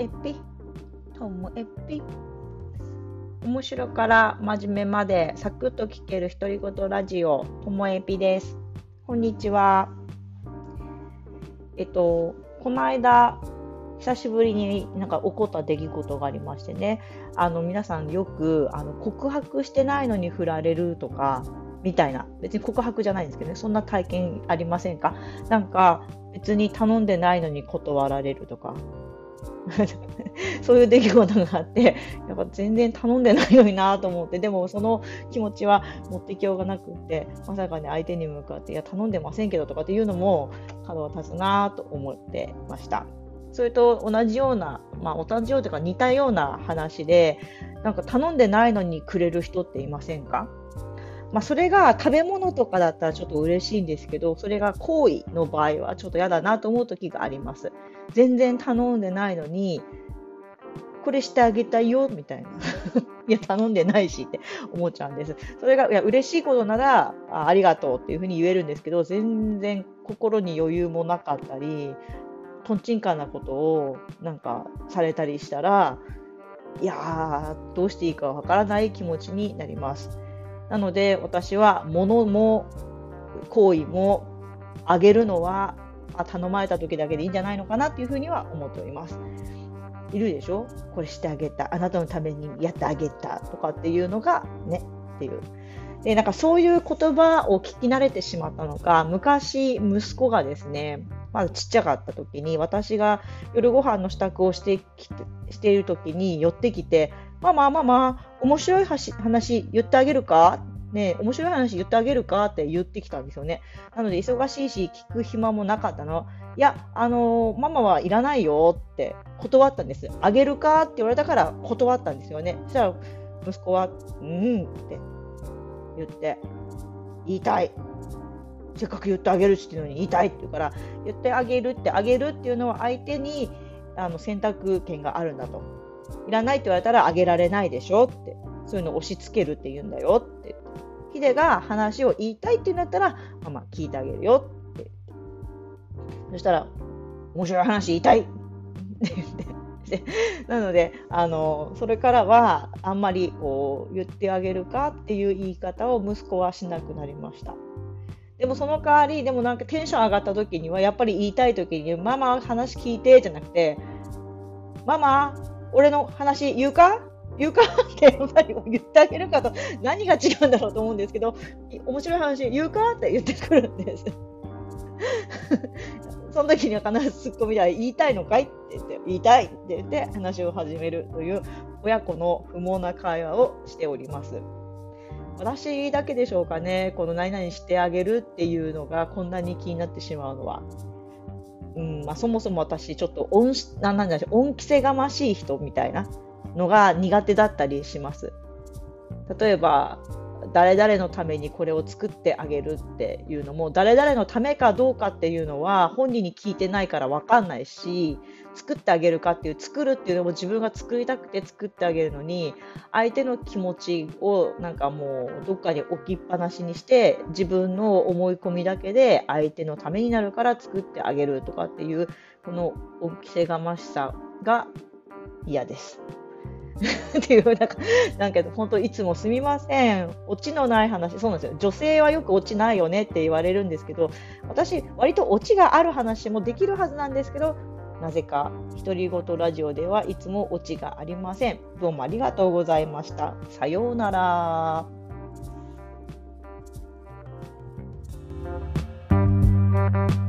エピ、ともエピ？面白から真面目までサクッと聞ける独り言ラジオ、ともエピです。こんにちは。えっと、この間、久しぶりになんか起こった出来事がありましてね、あの皆さんよくあの告白してないのに振られるとか、みたいな、別に告白じゃないんですけどね、そんな体験ありませんか？なんか別に頼んでないのに断られるとか、そういう出来事があって、やっぱ全然頼んでないのになと思って、でもその気持ちは持ってきようがなくって、まさかね、相手に向かって、いや、頼んでませんけどとかっていうのも角は立つなと思ってました。それと同じような、まあ、同じようというか似たような話で、なんか頼んでないのにくれる人っていませんか？まあ、それが食べ物とかだったらちょっと嬉しいんですけど、それが行為の場合はちょっと嫌だなと思う時があります。全然頼んでないのに、これしてあげたいよ、みたいな。いや、頼んでないしって 思っちゃうんです。それが、いや、嬉しいことならあ、ありがとうっていうふうに言えるんですけど、全然心に余裕もなかったり、とんちんかんなことをなんかされたりしたら、いやー、どうしていいかわからない気持ちになります。なので私は物も行為もあげるのは頼まれた時だけでいいんじゃないのかなっていうふうには思っております。いるでしょ？これしてあげた。あなたのためにやってあげたとかっていうのがねっていう。で、なんかそういう言葉を聞き慣れてしまったのか、昔息子がですね、まだちっちゃかった時に私が夜ご飯の支度をしてきてしている時に寄ってきて、ママ、ママ、面白い話言ってあげるか？ね面白い話言ってあげるかって言ってきたんですよね。なので、忙しいし、聞く暇もなかったの。いや、あのー、ママはいらないよって断ったんです。あげるかって言われたから断ったんですよね。そしたら、息子は、うんって言って、言いたい。せっかく言ってあげるって言うのに言いたいって言うから、言ってあげるってあげるっていうのは相手にあの選択権があるんだと。いらないって言われたらあげられないでしょって、そういうのを押し付けるって言うんだよって。ヒデが話を言いたいってなったら、ママ聞いてあげるよって。そしたら、面白い話言いたいって言って。なので、あの、それからは、あんまりこう、言ってあげるかっていう言い方を息子はしなくなりました。でもその代わり、でもなんかテンション上がった時には、やっぱり言いたい時に、ママ話聞いてじゃなくて、ママ、俺の話言うか？言うか？ってやっぱり言ってあげるかと何が違うんだろうと思うんですけど面白い話言うか？って言ってくるんです。その時には必ずツッコミで言いたいのかい？って言って言いたいって言って話を始めるという親子の不毛な会話をしております。私だけでしょうかね？この何々してあげるっていうのがこんなに気になってしまうのは。うんまあ、そもそも私、ちょっと恩なんなんだ恩着せがましい人みたいなのが苦手だったりします。例えば、誰々のためにこれを作ってあげるっていうのも、誰々のためかどうかっていうのは本人に聞いてないから分かんないし、作ってあげるかっていう作るっていうのも自分が作りたくて作ってあげるのに相手の気持ちをなんかもうどっかに置きっぱなしにして自分の思い込みだけで相手のためになるから作ってあげるとかっていうこの恩着せがましさが嫌です。っていうなんかなんか本当いつもすみません。オチのない話。そうなんですよ。女性はよくオチないよねって言われるんですけど私割とオチがある話もできるはずなんですけどなぜか独り言ラジオではいつもオチがありません。どうもありがとうございました。さようなら。うん。